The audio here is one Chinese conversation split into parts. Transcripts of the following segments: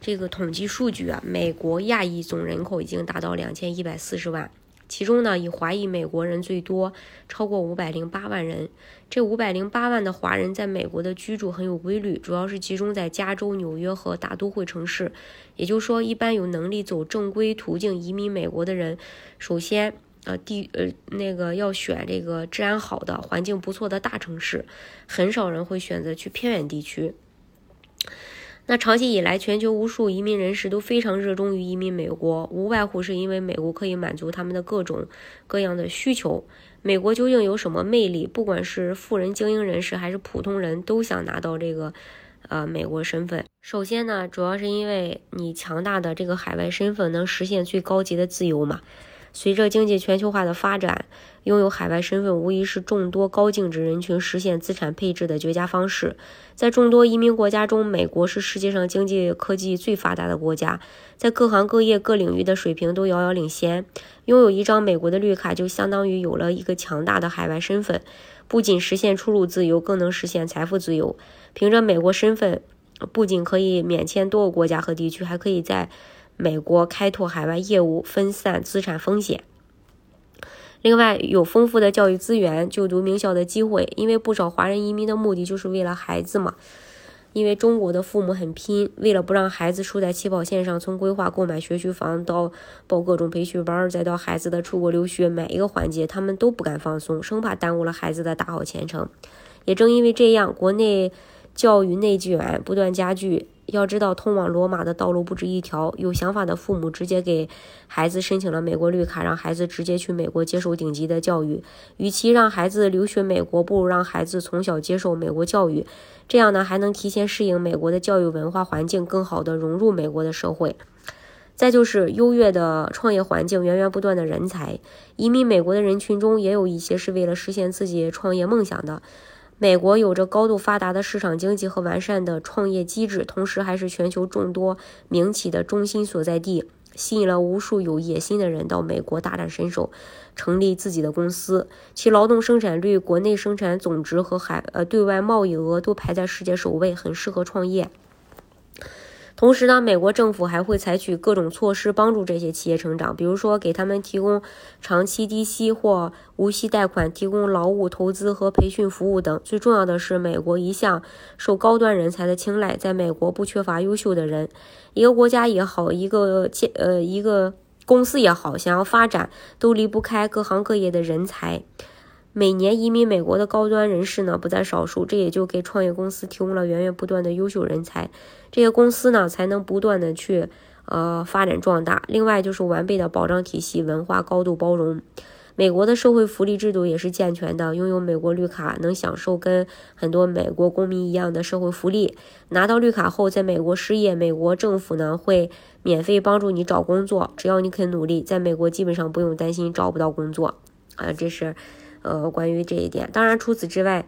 这个统计数据啊，美国亚裔总人口已经达到两千一百四十万，其中呢以华裔美国人最多，超过五百零八万人。这五百零八万的华人在美国的居住很有规律，主要是集中在加州、纽约和大都会城市。也就是说，一般有能力走正规途径移民美国的人，首先呃地呃那个要选这个治安好的、环境不错的大城市，很少人会选择去偏远地区。那长期以来，全球无数移民人士都非常热衷于移民美国，无外乎是因为美国可以满足他们的各种各样的需求。美国究竟有什么魅力？不管是富人、精英人士还是普通人都想拿到这个呃美国身份。首先呢，主要是因为你强大的这个海外身份能实现最高级的自由嘛。随着经济全球化的发展，拥有海外身份无疑是众多高净值人群实现资产配置的绝佳方式。在众多移民国家中，美国是世界上经济科技最发达的国家，在各行各业各领域的水平都遥遥领先。拥有一张美国的绿卡，就相当于有了一个强大的海外身份，不仅实现出入自由，更能实现财富自由。凭着美国身份，不仅可以免签多个国家和地区，还可以在美国开拓海外业务，分散资产风险。另外，有丰富的教育资源、就读名校的机会。因为不少华人移民的目的就是为了孩子嘛。因为中国的父母很拼，为了不让孩子输在起跑线上，从规划购买学区房到报各种培训班，再到孩子的出国留学，每一个环节他们都不敢放松，生怕耽误了孩子的大好前程。也正因为这样，国内教育内卷不断加剧。要知道，通往罗马的道路不止一条。有想法的父母直接给孩子申请了美国绿卡，让孩子直接去美国接受顶级的教育。与其让孩子留学美国，不如让孩子从小接受美国教育。这样呢，还能提前适应美国的教育文化环境，更好的融入美国的社会。再就是优越的创业环境，源源不断的人才。移民美国的人群中，也有一些是为了实现自己创业梦想的。美国有着高度发达的市场经济和完善的创业机制，同时还是全球众多名企的中心所在地，吸引了无数有野心的人到美国大展身手，成立自己的公司。其劳动生产率、国内生产总值和海呃对外贸易额都排在世界首位，很适合创业。同时呢，美国政府还会采取各种措施帮助这些企业成长，比如说给他们提供长期低息或无息贷款，提供劳务、投资和培训服务等。最重要的是，美国一向受高端人才的青睐，在美国不缺乏优秀的人。一个国家也好，一个建呃一个公司也好，想要发展，都离不开各行各业的人才。每年移民美国的高端人士呢不在少数，这也就给创业公司提供了源源不断的优秀人才，这些公司呢才能不断的去呃发展壮大。另外就是完备的保障体系，文化高度包容。美国的社会福利制度也是健全的，拥有美国绿卡能享受跟很多美国公民一样的社会福利。拿到绿卡后，在美国失业，美国政府呢会免费帮助你找工作，只要你肯努力，在美国基本上不用担心找不到工作。啊，这是。呃，关于这一点，当然除此之外，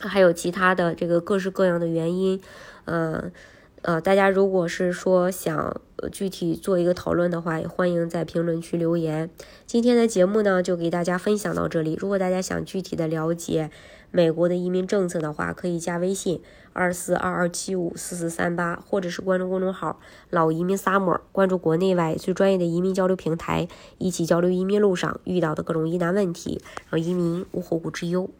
还有其他的这个各式各样的原因。嗯呃，呃大家如果是说想具体做一个讨论的话，也欢迎在评论区留言。今天的节目呢，就给大家分享到这里。如果大家想具体的了解美国的移民政策的话，可以加微信二四二二七五四四三八，或者是关注公众号“老移民 summer”，关注国内外最专业的移民交流平台，一起交流移民路上遇到的各种疑难问题，让移民无后顾之忧。